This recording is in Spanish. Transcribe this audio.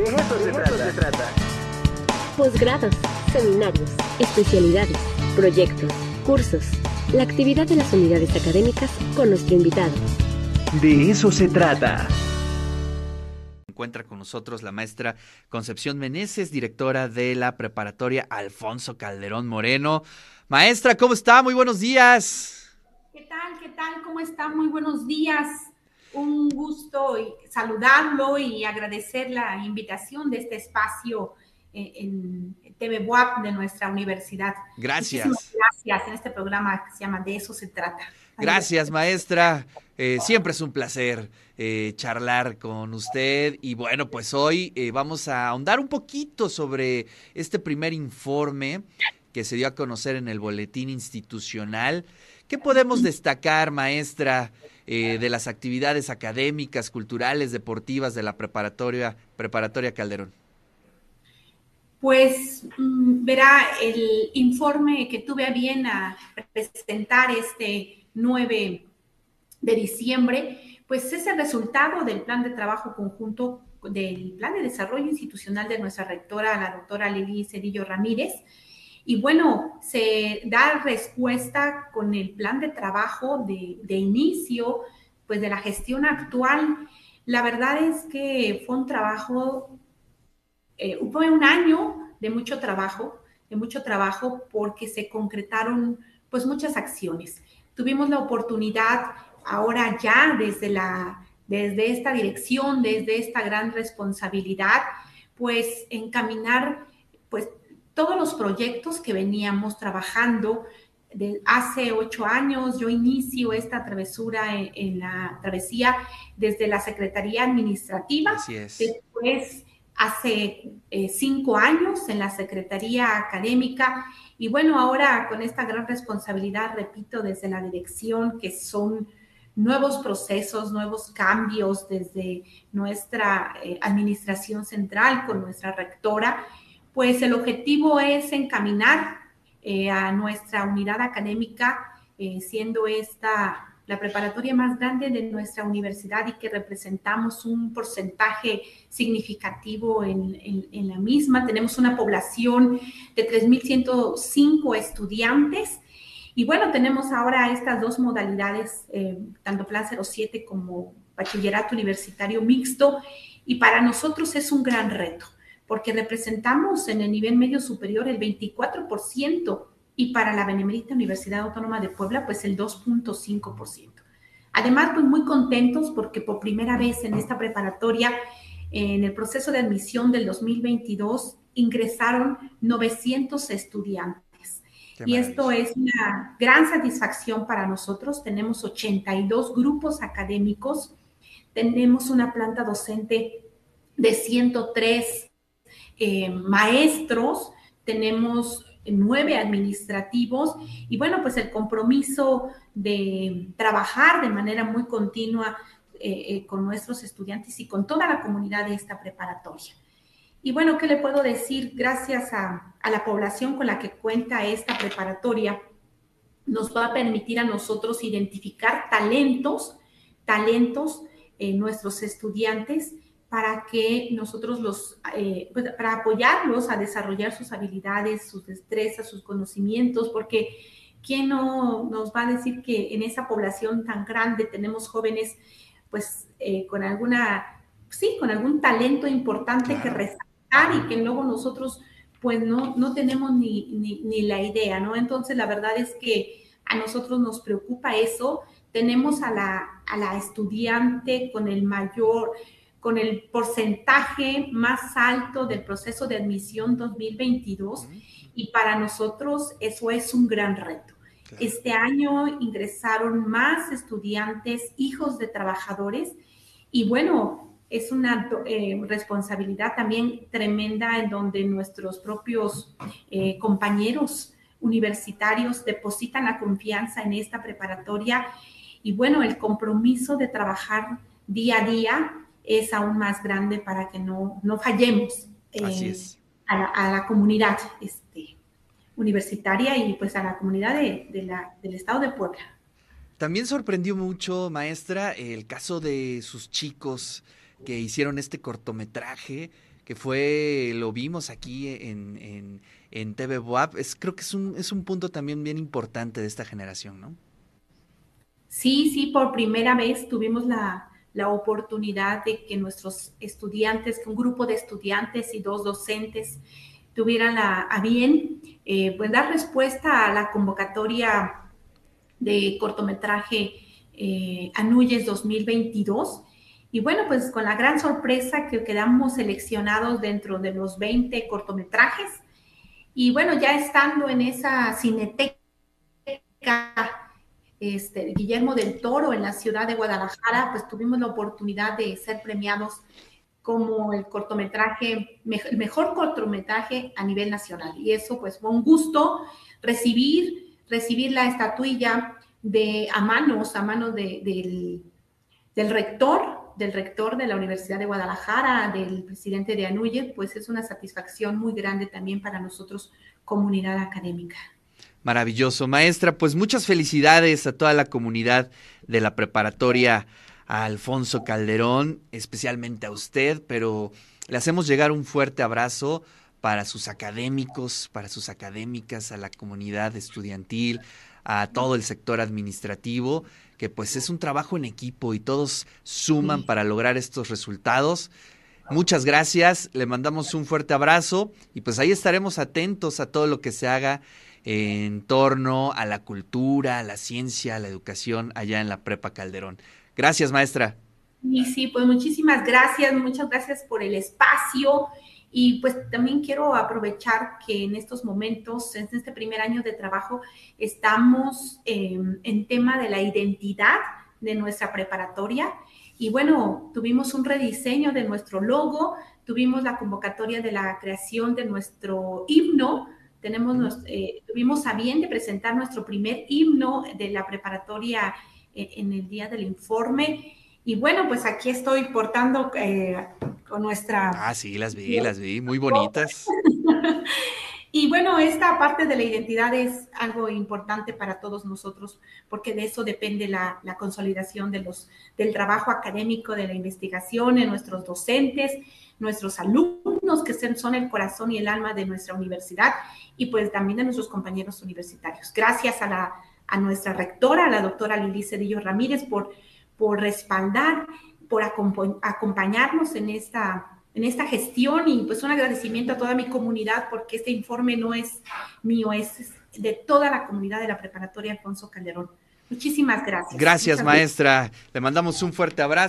De eso, se, trata. se trata. Posgrados, seminarios, especialidades, proyectos, cursos, la actividad de las unidades académicas con nuestro invitado. De eso se trata. Encuentra con nosotros la maestra Concepción Meneses, directora de la preparatoria Alfonso Calderón Moreno. Maestra, ¿cómo está? Muy buenos días. ¿Qué tal? ¿Qué tal? ¿Cómo está? Muy buenos días. Un gusto saludarlo y agradecer la invitación de este espacio eh, en TV WAP de nuestra universidad. Gracias. gracias en este programa que se llama De eso se trata. Gracias, maestra. Eh, siempre es un placer eh, charlar con usted. Y bueno, pues hoy vamos a ahondar un poquito sobre este primer informe que se dio a conocer en el boletín institucional. ¿Qué podemos destacar, maestra, de las actividades académicas, culturales, deportivas de la preparatoria, preparatoria Calderón? pues mm, verá el informe que tuve a bien a presentar este 9 de diciembre, pues es el resultado del plan de trabajo conjunto del plan de desarrollo institucional de nuestra rectora, la doctora Lili Cedillo Ramírez. Y bueno, se da respuesta con el plan de trabajo de, inicio, pues de la gestión actual. La verdad es que fue un trabajo eh, fue un año de mucho trabajo, de mucho trabajo porque se concretaron pues muchas acciones. Tuvimos la oportunidad ahora ya desde la desde esta dirección, desde esta gran responsabilidad, pues encaminar pues todos los proyectos que veníamos trabajando de hace ocho años. Yo inicio esta travesura en, la travesía desde la Secretaría Administrativa. Así es. Después hace eh, cinco años en la Secretaría Académica y bueno, ahora con esta gran responsabilidad, repito, desde la dirección, que son nuevos procesos, nuevos cambios desde nuestra eh, administración central con nuestra rectora, pues el objetivo es encaminar eh, a nuestra unidad académica, siendo esta la preparatoria más grande de nuestra universidad y que representamos un porcentaje significativo en, la misma. Tenemos una población de 3.105 estudiantes. Y bueno, tenemos ahora estas dos modalidades, eh, tanto Plan 07 como Bachillerato Universitario Mixto, y para nosotros es un gran reto, porque representamos en el nivel medio superior el 24% y para la Benemérita Universidad Autónoma de Puebla, pues el 2.5%. Además, pues muy contentos porque por primera vez en esta preparatoria, en el proceso de admisión del 2022, ingresaron 900 estudiantes. y esto es una gran satisfacción para nosotros. Tenemos 82 grupos académicos, tenemos una planta docente de 103 eh, maestros, tenemos nueve administrativos y bueno, pues el compromiso de trabajar de manera muy continua eh, eh, con nuestros estudiantes y con toda la comunidad de esta preparatoria. Y bueno, ¿qué le puedo decir? Gracias a, la población con la que cuenta esta preparatoria, nos va a permitir a nosotros identificar talentos, talentos en nuestros estudiantes para que nosotros los, eh, pues, para apoyarlos a desarrollar sus habilidades, sus destrezas, sus conocimientos, porque ¿quién no nos va a decir que en esa población tan grande tenemos jóvenes, pues, eh, con alguna, sí, con algún talento importante que resaltar y que luego nosotros, pues, no, no tenemos ni, ni, ni la idea, ¿no? Entonces, la verdad es que a nosotros nos preocupa eso. Tenemos a la, a la estudiante con el mayor, con el porcentaje más alto del proceso de admisión 2022 y para nosotros eso es un gran reto. Este año ingresaron más estudiantes, hijos de trabajadores y bueno, es una eh, responsabilidad también tremenda en donde nuestros propios eh, compañeros universitarios depositan la confianza en esta preparatoria y bueno, el compromiso de trabajar día a día es aún más grande para que no, no fallemos eh, a, la, comunidad este, universitaria y pues a la comunidad de, la, del estado de Puebla. También sorprendió mucho, maestra, el caso de sus chicos que hicieron este cortometraje que fue, lo vimos aquí en, en, en TV Boab, es, creo que es un, es un punto también bien importante de esta generación, ¿no? Sí, sí, por primera vez tuvimos la, la oportunidad de que nuestros estudiantes, un grupo de estudiantes y dos docentes tuvieran a bien eh, pues dar respuesta a la convocatoria de cortometraje eh, Anuyes 2022. Y bueno, pues con la gran sorpresa que quedamos seleccionados dentro de los 20 cortometrajes. Y bueno, ya estando en esa cineteca este, Guillermo del Toro en la ciudad de Guadalajara, pues tuvimos la oportunidad de ser premiados como el cortometraje, el mejor cortometraje a nivel nacional. Y eso pues fue un gusto recibir, recibir la estatuilla de a manos, a manos del, del rector, del rector de la Universidad de Guadalajara, del presidente de ANUYE, pues es una satisfacción muy grande también para nosotros, comunidad académica. Maravilloso, maestra. Pues muchas felicidades a toda la comunidad de la preparatoria a Alfonso Calderón, especialmente a usted, pero le hacemos llegar un fuerte abrazo para sus académicos, para sus académicas, a la comunidad estudiantil, a todo el sector administrativo, que pues es un trabajo en equipo y todos suman para lograr estos resultados. Muchas gracias, le mandamos un fuerte abrazo y pues ahí estaremos atentos a todo lo que se haga en torno a la cultura, a la ciencia, a la educación allá en la Prepa Calderón. Gracias, maestra. Y sí, pues muchísimas gracias, muchas gracias por el espacio. Y pues también quiero aprovechar que en estos momentos, en este primer año de trabajo, estamos en tema de la identidad de nuestra preparatoria. Y bueno, tuvimos un rediseño de nuestro logo, tuvimos la convocatoria de la creación de nuestro himno, tenemos, eh, tuvimos a bien de presentar nuestro primer himno de la preparatoria eh, en, el día del informe. Y bueno, pues aquí estoy portando eh, con nuestra... Ah, sí, las vi, las vi, muy bonitas. y bueno, esta parte de la identidad es algo importante para todos nosotros, porque de eso depende la, consolidación del trabajo académico, de la investigación, en nuestros docentes, nuestros alumnos, que son el corazón y el alma de nuestra universidad, y pues también de nuestros compañeros universitarios. Gracias a, la, a nuestra rectora, la doctora Lili Cedillo Ramírez, por, por respaldar, por acompañarnos en esta, en esta gestión y pues un agradecimiento a toda mi comunidad porque este informe no es mío, es de toda la comunidad de la preparatoria Alfonso Calderón. Muchísimas gracias. Gracias, maestra. Le mandamos un fuerte abrazo.